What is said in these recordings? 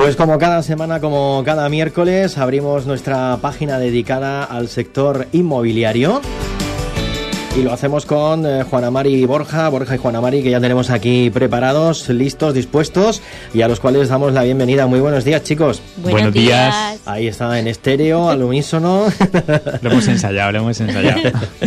Pues como cada semana, como cada miércoles, abrimos nuestra página dedicada al sector inmobiliario. Y lo hacemos con eh, Juana Mari Borja, Borja y Juana Mari, que ya tenemos aquí preparados, listos, dispuestos, y a los cuales damos la bienvenida. Muy buenos días, chicos. Buenos, días. Ahí está en estéreo, al unísono. lo hemos ensayado, lo hemos ensayado.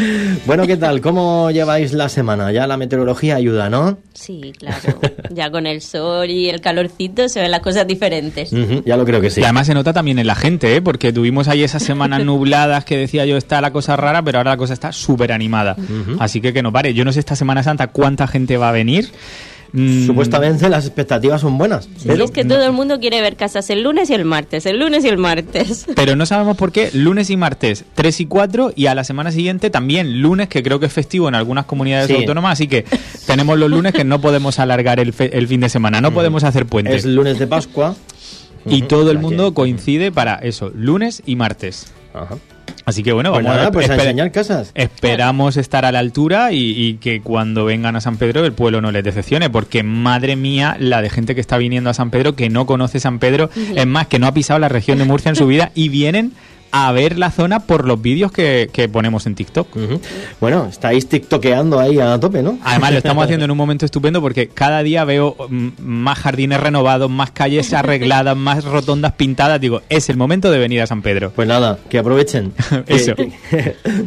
bueno, ¿qué tal? ¿Cómo lleváis la semana? Ya la meteorología ayuda, ¿no? Sí, claro. Ya con el sol y el calorcito se ven las cosas diferentes. ya lo creo que sí. Y además se nota también en la gente, ¿eh? porque tuvimos ahí esas semanas nubladas que decía yo está la cosa rara, pero ahora la cosa está súper animada. Así que que no pare. Yo no sé esta Semana Santa cuánta gente va a venir. Mm. Supuestamente las expectativas son buenas. pero es que todo el mundo quiere ver casas el lunes y el martes, el lunes y el martes. Pero no sabemos por qué, lunes y martes, 3 y 4, y a la semana siguiente también lunes, que creo que es festivo en algunas comunidades autónomas, así que tenemos los lunes que no podemos alargar el, el fin de semana, no podemos hacer puentes. Es lunes de Pascua. Y todo el mundo coincide para eso, lunes y martes. Ajá. Así que bueno, pues vamos a, pues enseñar casas. Esperamos estar a la altura y, que cuando vengan a San Pedro el pueblo no les decepcione, porque madre mía la de gente que está viniendo a San Pedro que no conoce San Pedro, es más, que no ha pisado la región de Murcia en su vida y vienen a ver la zona por los vídeos que, ponemos en TikTok. Bueno, estáis tiktokeando ahí a tope, ¿no? Además, lo estamos haciendo en un momento estupendo porque cada día veo mm, más jardines renovados, más calles arregladas, más rotondas pintadas. Digo, es el momento de venir a San Pedro. Pues nada, que aprovechen. Eso.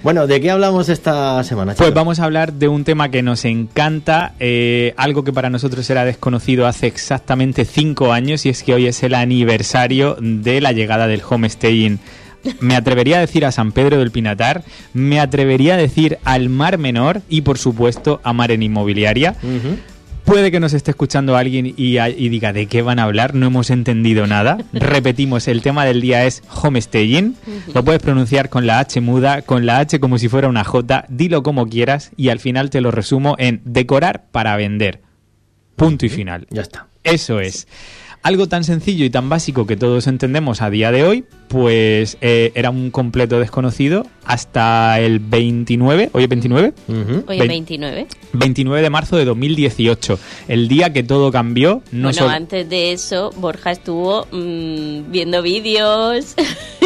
bueno, ¿de qué hablamos esta semana? Pues vamos a hablar de un tema que nos encanta, eh, algo que para nosotros era desconocido hace exactamente cinco años y es que hoy es el aniversario de la llegada del homestaying me atrevería a decir a San Pedro del Pinatar, me atrevería a decir al Mar Menor y por supuesto a Mar en Inmobiliaria. Puede que nos esté escuchando alguien y, diga de qué van a hablar, no hemos entendido nada. Repetimos, el tema del día es homestaying. Lo puedes pronunciar con la H muda, con la H como si fuera una J, dilo como quieras y al final te lo resumo en decorar para vender. Punto y final. Ya está. Eso es. Algo tan sencillo y tan básico que todos entendemos a día de hoy, pues eh, era un completo desconocido hasta el 29, hoy es 29. Hoy es 29. 29 de marzo de 2018, el día que todo cambió. No bueno, antes de eso, Borja estuvo mm, viendo vídeos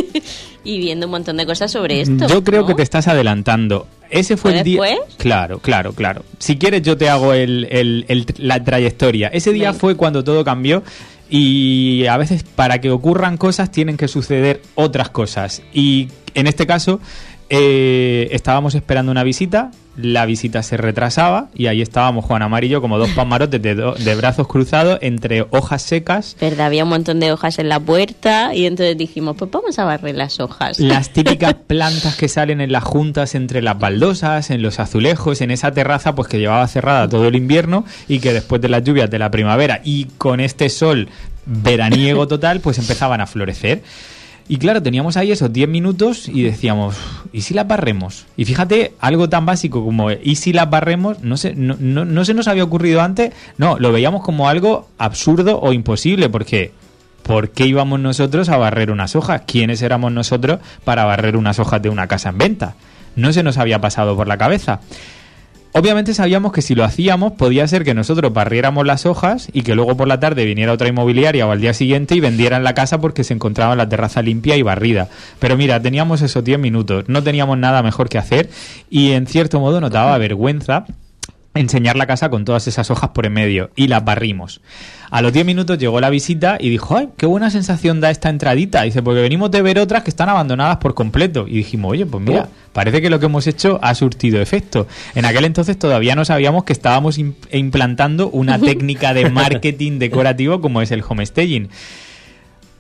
y viendo un montón de cosas sobre esto. Yo creo que te estás adelantando. Ese fue el día. Claro, claro, claro. Si quieres, yo te hago el, la trayectoria. Ese día fue cuando todo cambió y a veces para que ocurran cosas tienen que suceder otras cosas. Y en este caso eh, estábamos esperando una visita, la visita se retrasaba y ahí estábamos Juan Amarillo como dos pamarotes de, de, brazos cruzados entre hojas secas. Verdad, había un montón de hojas en la puerta y entonces dijimos, pues vamos a barrer las hojas. Las típicas plantas que salen en las juntas entre las baldosas, en los azulejos, en esa terraza pues que llevaba cerrada todo el invierno y que después de las lluvias de la primavera y con este sol veraniego total pues empezaban a florecer. Y claro, teníamos ahí esos 10 minutos y decíamos, ¿y si las barremos? Y fíjate, algo tan básico como, ¿y si las barremos? No, se, no, no, se nos había ocurrido antes. No, lo veíamos como algo absurdo o imposible, porque ¿por qué íbamos nosotros a barrer unas hojas? ¿Quiénes éramos nosotros para barrer unas hojas de una casa en venta? No se nos había pasado por la cabeza. Obviamente sabíamos que si lo hacíamos podía ser que nosotros barriéramos las hojas y que luego por la tarde viniera otra inmobiliaria o al día siguiente y vendieran la casa porque se encontraba la terraza limpia y barrida. Pero mira, teníamos esos 10 minutos, no teníamos nada mejor que hacer y en cierto modo nos daba vergüenza enseñar la casa con todas esas hojas por en medio y las barrimos. A los 10 minutos llegó la visita y dijo, ¡ay, qué buena sensación da esta entradita! Dice, porque venimos de ver otras que están abandonadas por completo. Y dijimos, oye, pues mira, parece que lo que hemos hecho ha surtido efecto. En aquel entonces todavía no sabíamos que estábamos implantando una técnica de marketing decorativo como es el homestaging.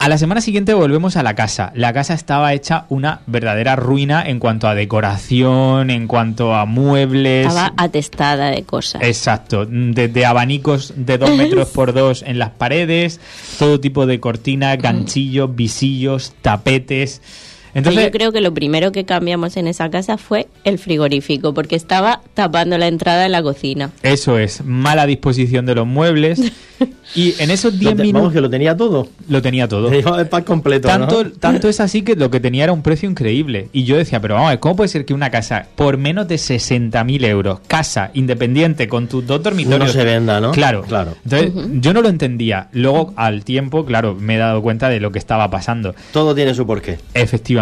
A la semana siguiente volvemos a la casa. La casa estaba hecha una verdadera ruina en cuanto a decoración, en cuanto a muebles. Estaba atestada de cosas. Exacto. Desde abanicos de dos metros por dos en las paredes, todo tipo de cortinas, ganchillos, visillos, tapetes. Entonces, yo creo que lo primero que cambiamos en esa casa fue el frigorífico, porque estaba tapando la entrada en la cocina. Eso es, mala disposición de los muebles. Y en esos Lo 10 te- minutos Vamos, que lo tenía todo. lo tenía todo. El pack completo, Tanto, ¿no? tanto es así que lo que tenía era un precio increíble. Y yo decía, pero vamos a ver, ¿cómo puede ser que una casa por menos de 60.000 euros, casa independiente con tus dos dormitorios, No se venda, ¿no? Claro, Claro. Entonces, yo no lo entendía. Luego, al tiempo, claro, me he dado cuenta de lo que estaba pasando. Todo tiene su porqué. Efectivamente.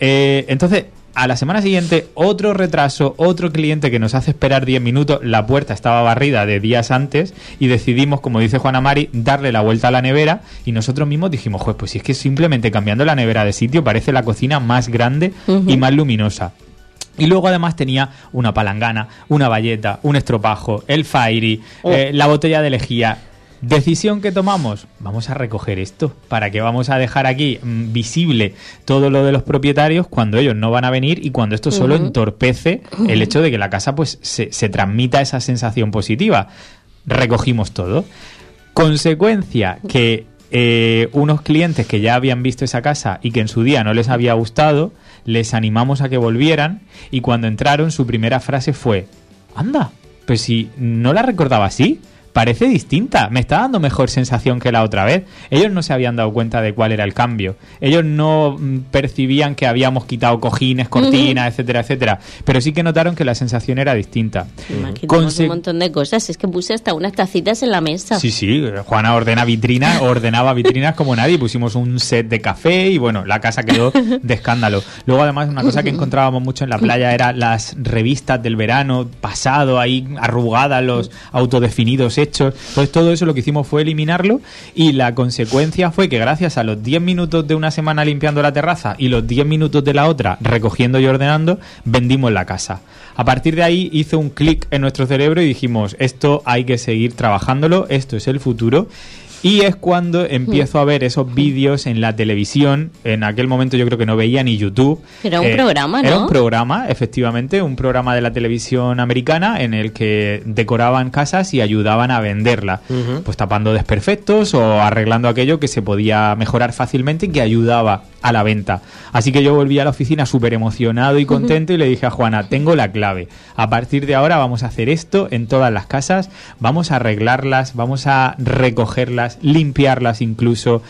Eh, entonces, a la semana siguiente, otro retraso, otro cliente que nos hace esperar 10 minutos. La puerta estaba barrida de días antes y decidimos, como dice Juana Mari, darle la vuelta a la nevera. Y nosotros mismos dijimos, pues, pues si es que simplemente cambiando la nevera de sitio parece la cocina más grande y más luminosa. Y luego además tenía una palangana, una valleta, un estropajo, el fairy, Oh. eh, la botella de lejía. Decisión que tomamos, vamos a recoger esto. ¿Para que vamos a dejar aquí mm, visible todo lo de los propietarios cuando ellos no van a venir y cuando esto solo entorpece el hecho de que la casa pues se, se transmita esa sensación positiva? Recogimos todo. Consecuencia que eh, unos clientes que ya habían visto esa casa y que en su día no les había gustado, les animamos a que volvieran y cuando entraron su primera frase fue, anda, pues si no la recordaba así, parece distinta, me está dando mejor sensación que la otra vez. Ellos no se habían dado cuenta de cuál era el cambio, ellos no mm, percibían que habíamos quitado cojines, cortinas, etcétera, etcétera, pero sí que notaron que la sensación era distinta. Conse- un montón de cosas. Es que puse hasta unas tacitas en la mesa. Sí, sí, Juana ordena vitrinas, ordenaba vitrinas como nadie, pusimos un set de café y bueno, la casa quedó de escándalo. Luego además una cosa que encontrábamos mucho en la playa era las revistas del verano pasado, ahí arrugadas, los autodefinidos hechos. Entonces todo eso lo que hicimos fue eliminarlo y la consecuencia fue que gracias a los 10 minutos de una semana limpiando la terraza y los 10 minutos de la otra recogiendo y ordenando, vendimos la casa. A partir de ahí hizo un clic en nuestro cerebro y dijimos, esto hay que seguir trabajándolo, esto es el futuro. Y es cuando empiezo a ver esos vídeos en la televisión. En aquel momento yo creo que no veía ni YouTube. Era un programa, Era ¿no? un programa, efectivamente, un programa de la televisión americana en el que decoraban casas y ayudaban a venderla. Pues tapando desperfectos o arreglando aquello que se podía mejorar fácilmente y que ayudaba a la venta. Así que yo volví a la oficina súper emocionado y contento y le dije a Juana, tengo la clave. A partir de ahora vamos a hacer esto en todas las casas, vamos a arreglarlas, vamos a recogerlas, limpiarlas incluso.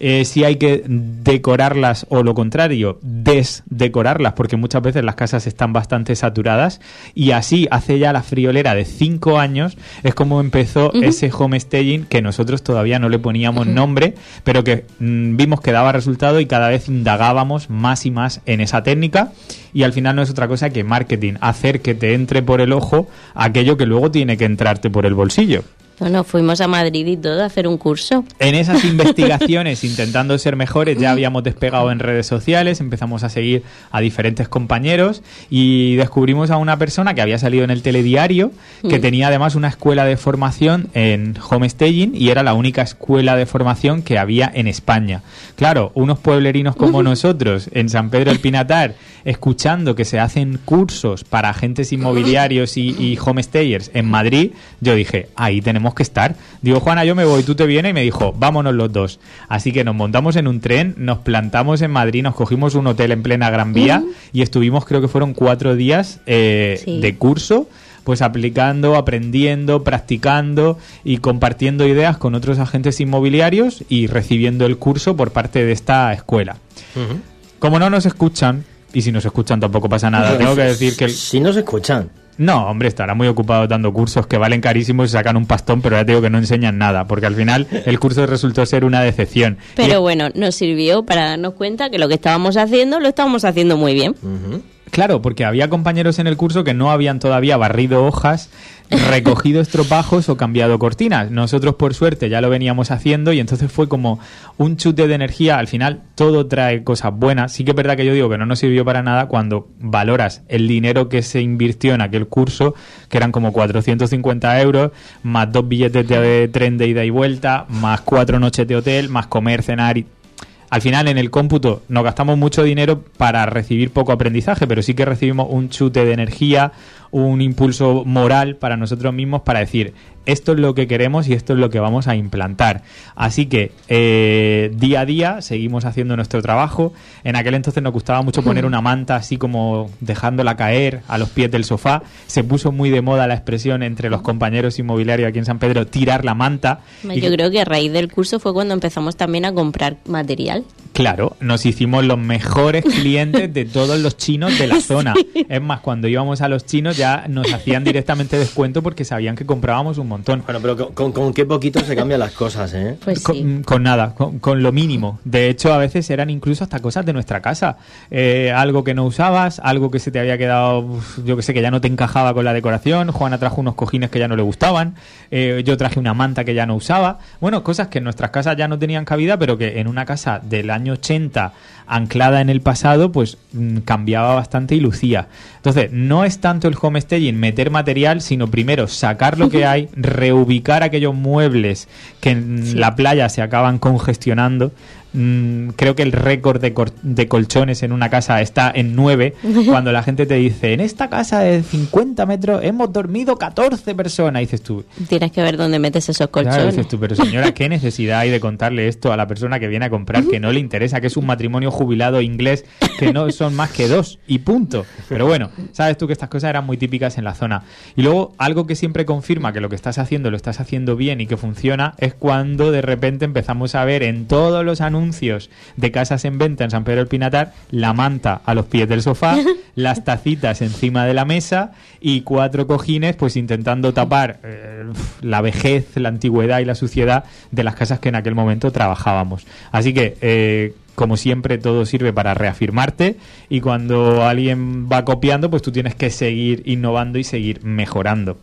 Eh, si hay que decorarlas o lo contrario, desdecorarlas, porque muchas veces las casas están bastante saturadas. Y así, hace ya la friolera de cinco años, es como empezó ese homestaging que nosotros todavía no le poníamos nombre, pero que mm, vimos que daba resultado y cada vez indagábamos más y más en esa técnica. Y al final no es otra cosa que marketing, hacer que te entre por el ojo aquello que luego tiene que entrarte por el bolsillo. Bueno, fuimos a Madrid y todo a hacer un curso. En esas investigaciones, intentando ser mejores, ya habíamos despegado en redes sociales, empezamos a seguir a diferentes compañeros y descubrimos a una persona que había salido en el telediario, que tenía además una escuela de formación en homestaging y era la única escuela de formación que había en España. Claro, unos pueblerinos como nosotros en San Pedro del Pinatar, escuchando que se hacen cursos para agentes inmobiliarios y, y homestayers en Madrid, yo dije, ahí tenemos que estar. Digo, Juana, yo me voy, tú te vienes, y me dijo, vámonos los dos. Así que nos montamos en un tren, nos plantamos en Madrid, nos cogimos un hotel en plena Gran Vía y estuvimos, creo que fueron cuatro días eh, Sí. de curso pues aplicando, aprendiendo, practicando y compartiendo ideas con otros agentes inmobiliarios y recibiendo el curso por parte de esta escuela. Como no nos escuchan, y si nos escuchan tampoco pasa nada, tengo que decir que el, Si no se escuchan. No, hombre, estará muy ocupado dando cursos que valen carísimos y sacan un pastón, pero ya te digo que no enseñan nada, porque al final el curso resultó ser una decepción. Y- Pero bueno, nos sirvió para darnos cuenta que lo que estábamos haciendo lo estábamos haciendo muy bien. Claro, porque había compañeros en el curso que no habían todavía barrido hojas, recogido estropajos o cambiado cortinas. Nosotros, por suerte, ya lo veníamos haciendo y entonces fue como un chute de energía. Al final, todo trae cosas buenas. Sí que es verdad que yo digo que no nos sirvió para nada cuando valoras el dinero que se invirtió en aquel curso, que eran como 450 euros, más dos billetes de tren de ida y vuelta, más cuatro noches de hotel, más comer, cenar y al final en el cómputo nos gastamos mucho dinero para recibir poco aprendizaje, pero sí que recibimos un chute de energía, un impulso moral para nosotros mismos para decir, esto es lo que queremos y esto es lo que vamos a implantar. Así que eh, día a día seguimos haciendo nuestro trabajo. En aquel entonces nos gustaba mucho poner una manta así como dejándola caer a los pies del sofá. Se puso muy de moda la expresión entre los compañeros inmobiliarios aquí en San Pedro, tirar la manta. Yo creo que a raíz del curso fue cuando empezamos también a comprar material. Claro, nos hicimos los mejores clientes de todos los chinos de la zona. Es más, cuando íbamos a los chinos ya nos hacían directamente descuento porque sabían que comprábamos un montón. Bueno, pero con, qué poquito se cambian las cosas, ¿eh? Pues con, nada, con, lo mínimo. De hecho, a veces eran incluso hasta cosas de nuestra casa. Eh, algo que no usabas, algo que se te había quedado, yo que sé, que ya no te encajaba con la decoración. Juana trajo unos cojines que ya no le gustaban. Eh, yo traje una manta que ya no usaba. Bueno, cosas que en nuestras casas ya no tenían cabida, pero que en una casa del año 80 anclada en el pasado, pues mm, cambiaba bastante y lucía. Entonces, no es tanto el homestaging meter material, sino primero sacar lo que hay, reubicar aquellos muebles que en la playa se acaban congestionando, Mm, creo que el récord de, de, colchones en una casa está en 9, cuando la gente te dice, en esta casa de 50 metros hemos dormido 14 personas, dices tú. Tienes que ver dónde metes esos colchones. dices tú, pero señora, ¿qué necesidad hay de contarle esto a la persona que viene a comprar que no le interesa, que es un matrimonio jubilado inglés, que no son más que dos y punto? Pero bueno, sabes tú que estas cosas eran muy típicas en la zona. Y luego, algo que siempre confirma que lo que estás haciendo lo estás haciendo bien y que funciona, es cuando de repente empezamos a ver en todos los anuncios de casas en venta en San Pedro del Pinatar, la manta a los pies del sofá, las tacitas encima de la mesa y cuatro cojines pues intentando tapar eh, la vejez, la antigüedad y la suciedad de las casas que en aquel momento trabajábamos. Así que eh, como siempre, todo sirve para reafirmarte y cuando alguien va copiando, pues tú tienes que seguir innovando y seguir mejorando.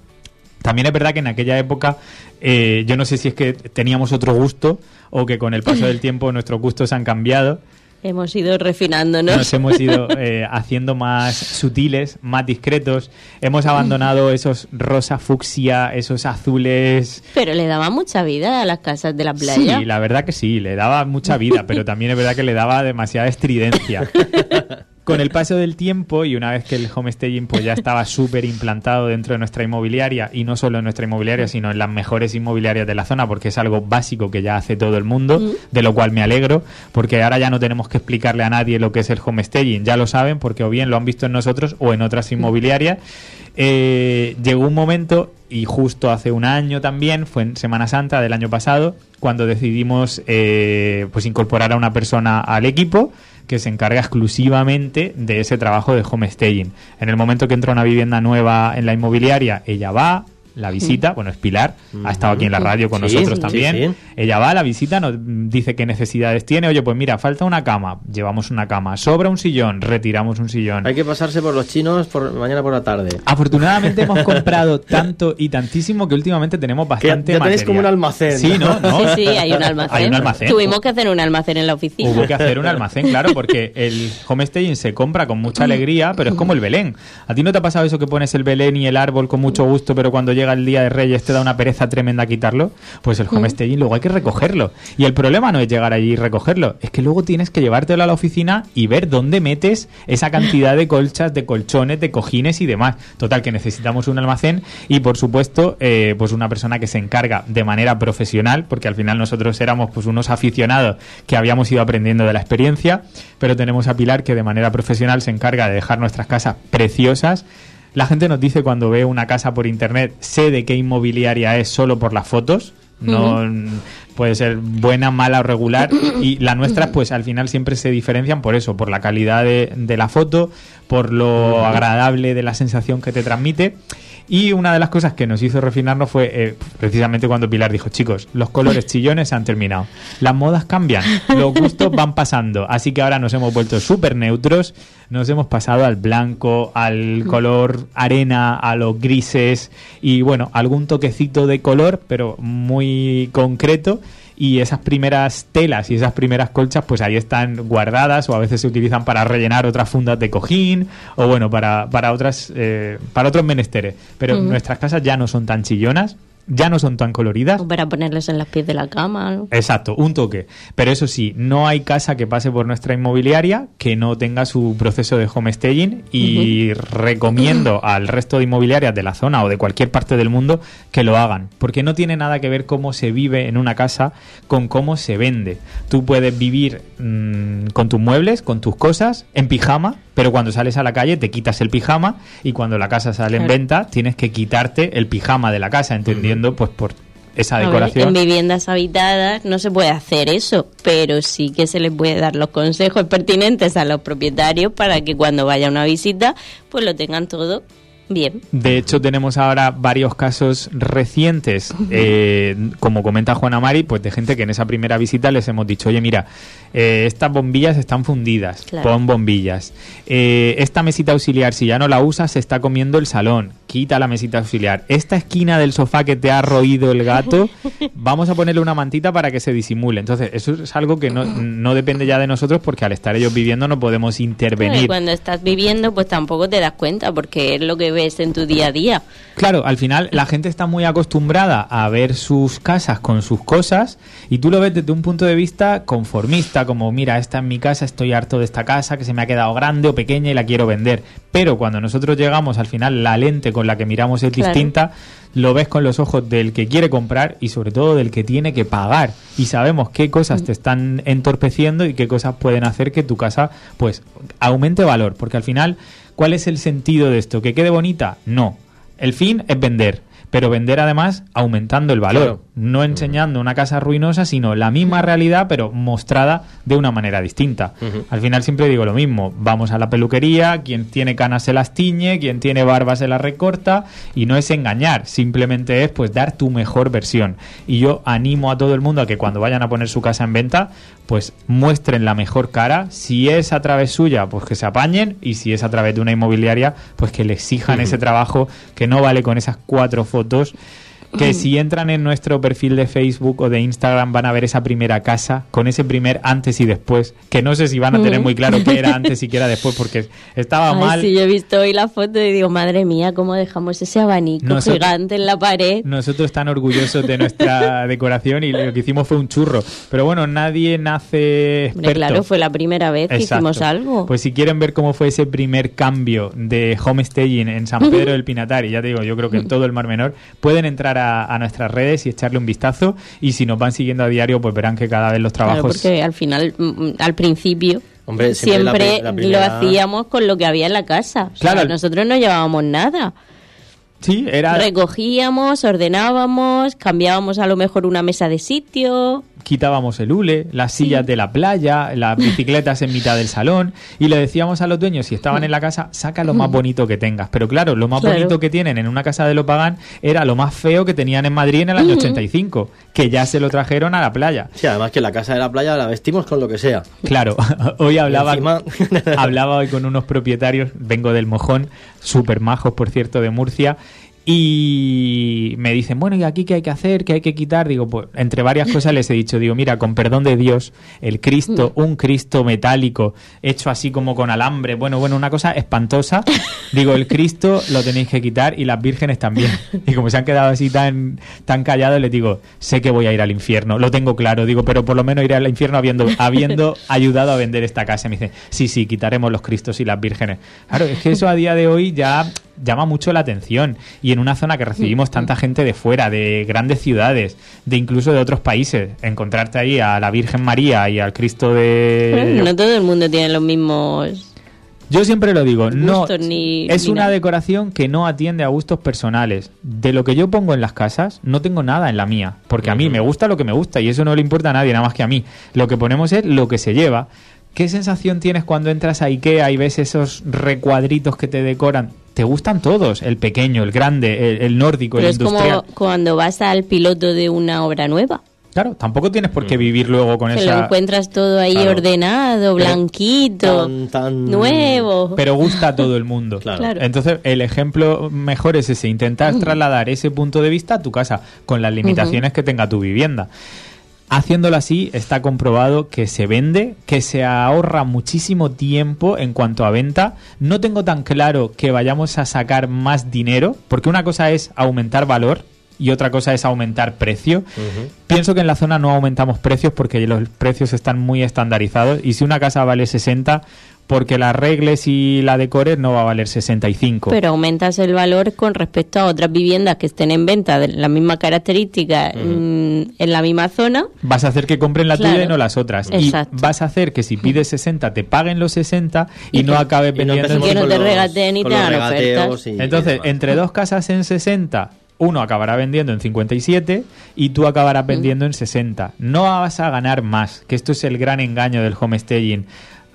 También es verdad que en aquella época eh, yo no sé si es que teníamos otro gusto o que con el paso del tiempo nuestros gustos han cambiado. Hemos ido refinándonos. Nos hemos ido eh, haciendo más sutiles, más discretos. Hemos abandonado esos rosa fucsia, esos azules. Pero le daba mucha vida a las casas de la playa. Sí, la verdad que sí, le daba mucha vida, pero también es verdad que le daba demasiada estridencia. Con el paso del tiempo y una vez que el homestaging pues ya estaba súper implantado dentro de nuestra inmobiliaria y no solo en nuestra inmobiliaria sino en las mejores inmobiliarias de la zona porque es algo básico que ya hace todo el mundo, de lo cual me alegro porque ahora ya no tenemos que explicarle a nadie lo que es el homestaging, ya lo saben porque o bien lo han visto en nosotros o en otras inmobiliarias. Eh, llegó un momento y justo hace un año también, fue en Semana Santa del año pasado, cuando decidimos eh, pues incorporar a una persona al equipo que se encarga exclusivamente de ese trabajo de homestaging. En el momento que entra una vivienda nueva en la inmobiliaria, ella va, la visita, bueno, es Pilar, ha estado aquí en la radio con nosotros también. Ella va a la visita, nos dice qué necesidades tiene. Oye, pues mira, falta una cama, llevamos una cama. Sobra un sillón, retiramos un sillón. Hay que pasarse por los chinos por mañana por la tarde. Afortunadamente hemos comprado tanto y tantísimo que últimamente tenemos bastante. ya tenéis como un almacén. Sí, ¿no? Sí, sí, hay un almacén. Tuvimos que hacer un almacén en la oficina. Hubo que hacer un almacén, claro, porque el homestaging se compra con mucha alegría, pero es como el Belén. ¿A ti no te ha pasado eso que pones el Belén y el árbol con mucho gusto, pero cuando llega el día de Reyes te da una pereza tremenda quitarlo, pues el homestaging luego hay que recogerlo. Y el problema no es llegar allí y recogerlo, es que luego tienes que llevártelo a la oficina y ver dónde metes esa cantidad de colchas, de colchones, de cojines y demás. Total, que necesitamos un almacén y por supuesto, eh, pues una persona que se encarga de manera profesional, porque al final nosotros éramos pues unos aficionados que habíamos ido aprendiendo de la experiencia, pero tenemos a Pilar que de manera profesional se encarga de dejar nuestras casas preciosas la gente nos dice cuando ve una casa por internet, sé de qué inmobiliaria es solo por las fotos. No puede ser buena, mala o regular. Y las nuestras, pues al final siempre se diferencian por eso, por la calidad de, de la foto, por lo agradable de la sensación que te transmite. Y una de las cosas que nos hizo refinarnos fue eh, precisamente cuando Pilar dijo, chicos, los colores chillones se han terminado. Las modas cambian, los gustos van pasando. Así que ahora nos hemos vuelto súper neutros, nos hemos pasado al blanco, al color arena, a los grises y bueno, algún toquecito de color, pero muy concreto y esas primeras telas y esas primeras colchas pues ahí están guardadas o a veces se utilizan para rellenar otras fundas de cojín o bueno para, para otras eh, para otros menesteres. Pero nuestras casas ya no son tan chillonas ya no son tan coloridas. O para ponerles en las pies de la cama. ¿no? Exacto, un toque. Pero eso sí, no hay casa que pase por nuestra inmobiliaria que no tenga su proceso de homestaging y recomiendo al resto de inmobiliarias de la zona o de cualquier parte del mundo que lo hagan, porque no tiene nada que ver cómo se vive en una casa con cómo se vende. Tú puedes vivir mm, con tus muebles, con tus cosas, en pijama, pero cuando sales a la calle te quitas el pijama y cuando la casa sale en venta tienes que quitarte el pijama de la casa, entendiendo pues por esa ver, decoración. en viviendas habitadas no se puede hacer eso, pero sí que se les puede dar los consejos pertinentes a los propietarios para que cuando vaya una visita, pues lo tengan todo bien. De hecho, tenemos ahora varios casos recientes, eh, como comenta Juana Mari, pues de gente que en esa primera visita les hemos dicho, oye, mira, eh, estas bombillas están fundidas, Claro. pon bombillas. Eh, esta mesita auxiliar, si ya no la usas, se está comiendo el salón, quita la mesita auxiliar. Esta esquina del sofá que te ha roído el gato, vamos a ponerle una mantita para que se disimule. Entonces, eso es algo que no, no depende ya de nosotros porque al estar ellos viviendo no podemos Y intervenir. cuando estás viviendo, pues tampoco te das cuenta porque es lo que ves en tu día a día. Claro, al final la gente está muy acostumbrada a ver sus casas con sus cosas y tú lo ves desde un punto de vista conformista, como mira, esta es mi casa, estoy harto de esta casa, que se me ha quedado grande o pequeña y la quiero vender. Pero cuando nosotros llegamos, al final la lente con la que miramos es Claro. distinta, lo ves con los ojos del que quiere comprar y sobre todo del que tiene que pagar. Y sabemos qué cosas te están entorpeciendo y qué cosas pueden hacer que tu casa pues aumente valor. Porque al final, ¿cuál es el sentido de esto? ¿Que quede bonita? No. El fin es vender. Pero vender además aumentando el valor, Claro. no enseñando una casa ruinosa, sino la misma realidad, pero mostrada de una manera distinta. Al final siempre digo lo mismo, vamos a la peluquería, quien tiene canas se las tiñe, quien tiene barba se las recorta, y no es engañar, simplemente es pues dar tu mejor versión. Y yo animo a todo el mundo a que cuando vayan a poner su casa en venta, pues muestren la mejor cara, si es a través suya, pues que se apañen, y si es a través de una inmobiliaria, pues que le exijan ese trabajo que no vale con esas cuatro fotos dos que si entran en nuestro perfil de Facebook o de Instagram van a ver esa primera casa con ese primer antes y después, que no sé si van a tener muy claro qué era antes y qué era después porque estaba Ay, mal. sí, yo he visto hoy la foto y digo, madre mía, cómo dejamos ese abanico Nosotros- gigante en la pared. Nosotros tan orgullosos de nuestra decoración y lo que hicimos fue un churro. Pero bueno, nadie nace experto. Hombre, claro, fue la primera vez que Exacto. hicimos algo. Pues si quieren ver cómo fue ese primer cambio de homestaging en San Pedro del Pinatar, y ya te digo, yo creo que en todo el Mar Menor, pueden entrar a, a nuestras redes y echarle un vistazo. Y si nos van siguiendo a diario, pues verán que cada vez los Claro, trabajos... porque al final, mm, mm, al principio, Hombre, siempre la lo hacíamos con lo que había en la casa. O sea, Claro. nosotros no llevábamos nada. Sí, era... Recogíamos, ordenábamos, cambiábamos a lo mejor una mesa de sitio. quitábamos el hule, las sillas de la playa, las bicicletas en mitad del salón y le decíamos a los dueños si estaban en la casa, saca lo más bonito que tengas. Pero claro, lo más Claro. bonito que tienen en una casa de lo pagán era lo más feo que tenían en Madrid en el año 85, que ya se lo trajeron a la playa. Sí, además que la casa de la playa la vestimos con lo que sea. Claro, hoy hablaba, encima- hablaba hoy con unos propietarios, vengo del Mojón, súper majos, por cierto, de Murcia, y me dicen, bueno, ¿y aquí qué hay que hacer? ¿Qué hay que quitar? Digo, pues entre varias cosas les he dicho, digo, mira, con perdón de Dios, el Cristo, un Cristo metálico, hecho así como con alambre, bueno, bueno, una cosa espantosa. Digo, el Cristo lo tenéis que quitar y las vírgenes también. Y como se han quedado así tan, tan callados, les digo, sé que voy a ir al infierno, lo tengo claro, digo, pero por lo menos iré al infierno habiendo, habiendo ayudado a vender esta casa. Y me dice, sí, sí, quitaremos los Cristos y las vírgenes. Claro, es que eso a día de hoy ya llama mucho la atención. Y en una zona que recibimos tanta gente de fuera, de grandes ciudades, de incluso de otros países, encontrarte ahí a la Virgen María y al Cristo de... no todo el mundo tiene los mismos. Yo siempre lo digo, no ni- es ni una nada. decoración que no atiende a gustos personales. De lo que yo pongo en las casas, no tengo nada en la mía, porque a mí me gusta lo que me gusta y eso no le importa a nadie, nada más que a mí. Lo que ponemos es lo que se lleva. ¿Qué sensación tienes cuando entras a Ikea y ves esos recuadritos que te decoran? Te gustan todos, el pequeño, el grande, el, el nórdico, Pero el es industrial. como cuando vas al piloto de una obra nueva. Claro, tampoco tienes por qué vivir luego con esa... lo encuentras todo ahí Claro. ordenado, blanquito, Tan- tan- nuevo. pero gusta a todo el mundo. Claro. Claro. Entonces, el ejemplo mejor es ese, intentar trasladar ese punto de vista a tu casa, con las limitaciones que tenga tu vivienda. Haciéndolo así, está comprobado que se vende, que se ahorra muchísimo tiempo en cuanto a venta. No tengo tan claro que vayamos a sacar más dinero, porque una cosa es aumentar valor y otra cosa es aumentar precio. Pienso que en la zona no aumentamos precios porque los precios están muy estandarizados y si una casa vale 60, porque la regles y la decores no va a valer 65. Pero aumentas el valor con respecto a otras viviendas que estén en venta de la misma característica mm, en la misma zona. Vas a hacer que compren la tuya y no las otras. Exacto. Y vas a hacer que si pides 60 te paguen los 60 y, Y no que- acabes Y no vendiendo. empecemos que no te los- regateen y te regateos ofertas. y- Entonces, y entre dos casas en 60, uno acabará vendiendo en 57 y tú acabarás vendiendo en 60. No vas a ganar más, que esto es el gran engaño del homestaging.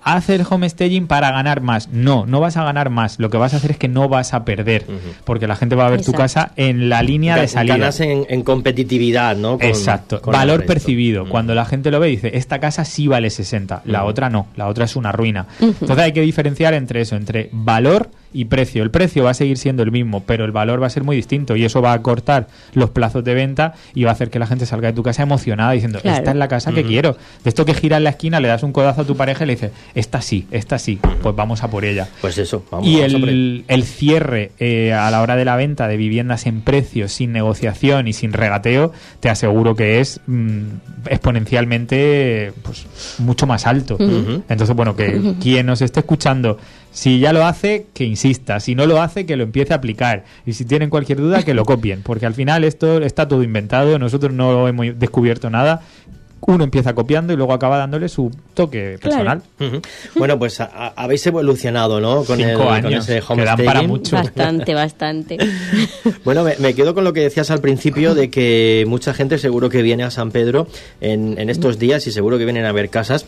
Haz el homestaging para ganar más. No, no vas a ganar más. Lo que vas a hacer es que no vas a perder, porque la gente va a ver tu casa en la línea de salida. Ganas en, en competitividad, ¿no? Con- Exacto, con valor percibido. Cuando la gente lo ve dice, esta casa sí vale 60, la otra no, la otra es una ruina. Entonces hay que diferenciar entre eso, entre valor y precio. El precio va a seguir siendo el mismo, pero el valor va a ser muy distinto y eso va a cortar los plazos de venta y va a hacer que la gente salga de tu casa emocionada diciendo, Claro. esta es la casa que quiero. De esto que gira en la esquina, le das un codazo a tu pareja y le dices, esta sí, esta sí, pues vamos a por ella. Pues eso, vamos, Y vamos a por ello. el, el cierre eh, a la hora de la venta de viviendas en precio, sin negociación y sin regateo, te aseguro que es mm, exponencialmente pues, mucho más alto. Entonces, bueno, que quien nos esté escuchando, si ya lo hace, que insista. Si no lo hace, que lo empiece a aplicar. Y si tienen cualquier duda, que lo copien. Porque al final esto está todo inventado, nosotros no hemos descubierto nada. Uno empieza copiando y luego acaba dándole su toque Claro. personal. Ujú. Bueno, pues a- a- habéis evolucionado, ¿no? Con, Cinco el, con años, ese que dan para mucho. Bastante, bastante. Bueno, me, me quedo con lo que decías al principio de que mucha gente seguro que viene a San Pedro en, en estos días y seguro que vienen a ver casas.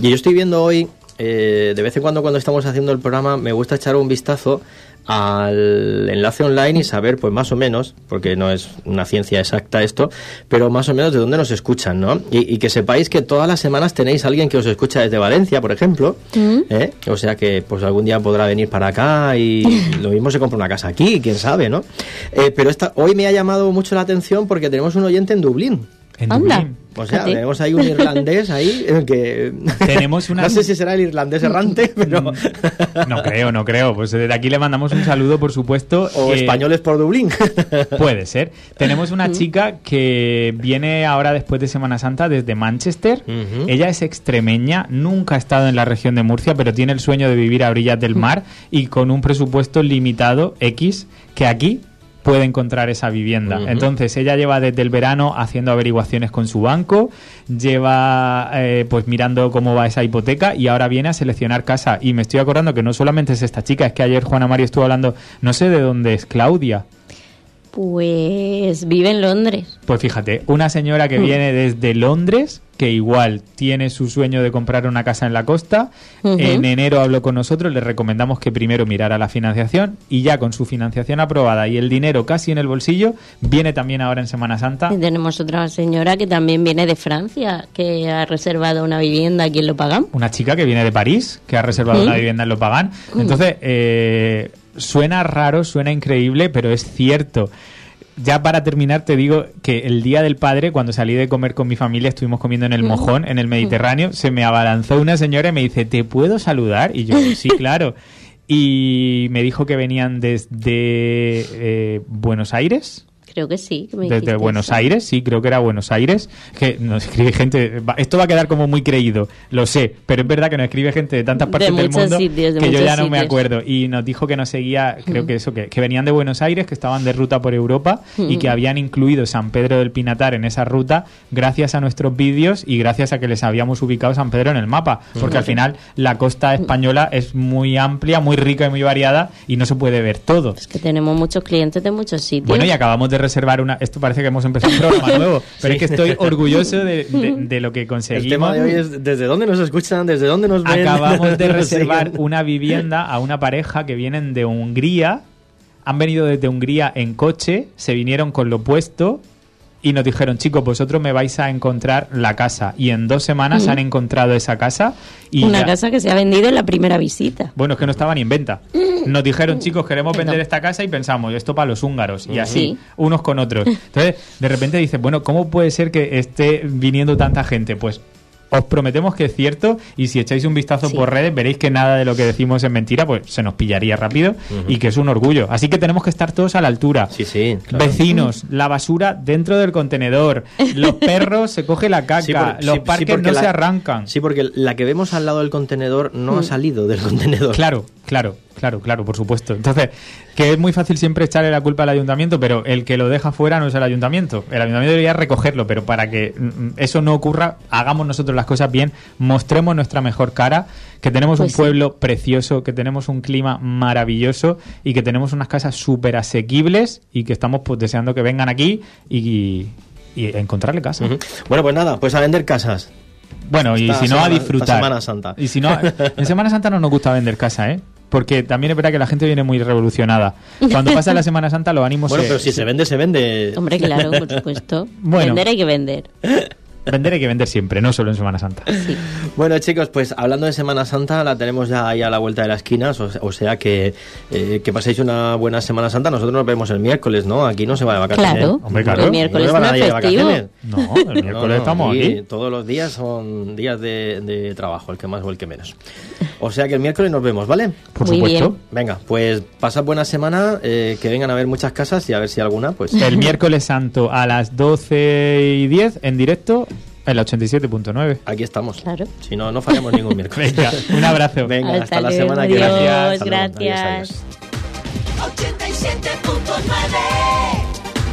Y yo estoy viendo hoy, eh, de vez en cuando cuando estamos haciendo el programa, me gusta echar un vistazo al enlace online y saber, pues más o menos, porque no es una ciencia exacta esto, pero más o menos de dónde nos escuchan, ¿no? Y, y que sepáis que todas las semanas tenéis a alguien que os escucha desde Valencia, por ejemplo, ¿eh? O sea que pues algún día podrá venir para acá y lo mismo se compra una casa aquí, quién sabe, ¿no? Eh, pero esta, hoy me ha llamado mucho la atención porque tenemos un oyente en Dublín. En Anda. Dublín. O sea, Fíjate. tenemos ahí un irlandés ahí eh, que... Tenemos una- no sé si será el irlandés errante, pero... No creo, no creo. Pues desde aquí le mandamos un saludo, por supuesto. o Eh, españoles por Dublín. Puede ser. Tenemos una chica que viene ahora después de Semana Santa desde Manchester. Ella es extremeña, nunca ha estado en la región de Murcia, pero tiene el sueño de vivir a orillas del mar y con un presupuesto limitado X que aquí puede encontrar esa vivienda. Entonces ella lleva desde el verano haciendo averiguaciones con su banco, lleva eh, pues mirando cómo va esa hipoteca y ahora viene a seleccionar casa. Y me estoy acordando que no solamente es esta chica, es que ayer Juana María estuvo hablando, no sé de dónde es Claudia. Pues vive en Londres. Pues fíjate, una señora Mm. que viene desde Londres, que igual tiene su sueño de comprar una casa en la costa, Ujú. en enero habló con nosotros, le recomendamos que primero mirara la financiación y ya con su financiación aprobada y el dinero casi en el bolsillo, viene también ahora en Semana Santa. Y tenemos otra señora que también viene de Francia, que ha reservado una vivienda aquí en Lo Pagán. Una chica que viene de París, que ha reservado una vivienda en Lopagán. Entonces, eh, suena raro, suena increíble, pero es cierto. Ya para terminar te digo que el día del padre, cuando salí de comer con mi familia, estuvimos comiendo en el mojón, en el Mediterráneo, se me abalanzó una señora y me dice, ¿te puedo saludar? Y yo, sí, claro. Y me dijo que venían desde eh, Buenos Aires. Creo que sí. que me Desde Buenos eso. Aires, sí, creo que era Buenos Aires. Que nos escribe gente. Esto va a quedar como muy creído, lo sé, pero es verdad que nos escribe gente de tantas De partes del muchos mundo sitios, de que yo ya no me acuerdo. Y nos dijo que nos seguía, creo que eso, que, que venían de Buenos Aires, que estaban de ruta por Europa y que habían incluido San Pedro del Pinatar en esa ruta gracias a nuestros vídeos y gracias a que les habíamos ubicado San Pedro en el mapa. Porque al final la costa española es muy amplia, muy rica y muy variada y no se puede ver todo. Es que tenemos muchos clientes de muchos sitios. Bueno, y acabamos de reservar una. Esto parece que hemos empezado un programa nuevo, pero es que estoy orgulloso de, de- de lo que El conseguimos. tema de hoy es desde dónde nos escuchan, desde dónde nos ven. Acabamos de reservar una vivienda a una pareja que vienen de Hungría. Han venido desde Hungría en coche, se vinieron con lo puesto y nos dijeron, chicos, vosotros me vais a encontrar la casa. Y en dos semanas han encontrado esa casa. Y Una ya- casa que se ha vendido en la primera visita. Bueno, es que no estaba ni en venta. Nos dijeron, chicos, queremos vender esta casa y pensamos, esto para los húngaros. Y así, Sí. unos con otros. Entonces, de repente dices, bueno, ¿cómo puede ser que esté viniendo tanta gente? Pues os prometemos que es cierto y si echáis un vistazo Sí. por redes veréis que nada de lo que decimos es mentira, pues se nos pillaría rápido y que es un orgullo. Así que tenemos que estar todos a la altura. Sí, sí, claro. Vecinos, la basura dentro del contenedor, los perros se coge la caca, por- los parques no la- se arrancan. Sí, porque la que vemos al lado del contenedor no ha salido del contenedor. Claro, claro, claro, claro, por supuesto. Entonces, que es muy fácil siempre echarle la culpa al ayuntamiento, pero el que lo deja fuera no es el ayuntamiento. El ayuntamiento debería recogerlo, pero para que mm, eso no ocurra, hagamos nosotros las cosas bien, mostremos nuestra mejor cara, que tenemos Pues un sí. pueblo precioso, que tenemos un clima maravilloso y que tenemos unas casas súper asequibles y que estamos pues deseando que vengan aquí y, y encontrarle casa. Bueno, pues nada, pues a vender casas. Bueno, y Esta si no, a disfrutar. Semana Santa. Y si no, en Semana Santa no nos gusta vender casa, ¿eh? Porque también es verdad que la gente viene muy revolucionada. Cuando pasa la Semana Santa, los ánimos Bueno, se- pero si se vende, se vende. Hombre, claro, por supuesto. Bueno. Vender hay que vender. Vender hay que vender siempre, no solo en Semana Santa. Sí. Bueno, chicos, pues hablando de Semana Santa, la tenemos ya ahí a la vuelta de la esquina, o, o sea que, eh, que paséis una buena Semana Santa. Nosotros nos vemos el miércoles, ¿no? Aquí no se va de vacaciones. Claro. Hombre, claro. El miércoles No no de festivo. vacaciones. No, el miércoles No, no, estamos aquí aquí. Todos los días son días de, de trabajo, el que más o el que menos. O sea que el miércoles nos vemos, ¿vale? Por Muy supuesto. bien. Venga, pues pasad buena semana, eh, que vengan a ver muchas casas y a ver si alguna, pues... El miércoles santo a las 12 y 10 en directo en la 87.9. Aquí estamos. Claro. Si no, no fallamos ningún miércoles. Venga, un abrazo. Venga, hasta, Hasta la semana que viene. gracias. Adiós, adiós.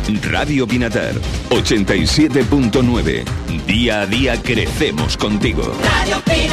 87.9 Radio Pinatar 87.9 Día a día crecemos contigo. Radio Pinatar.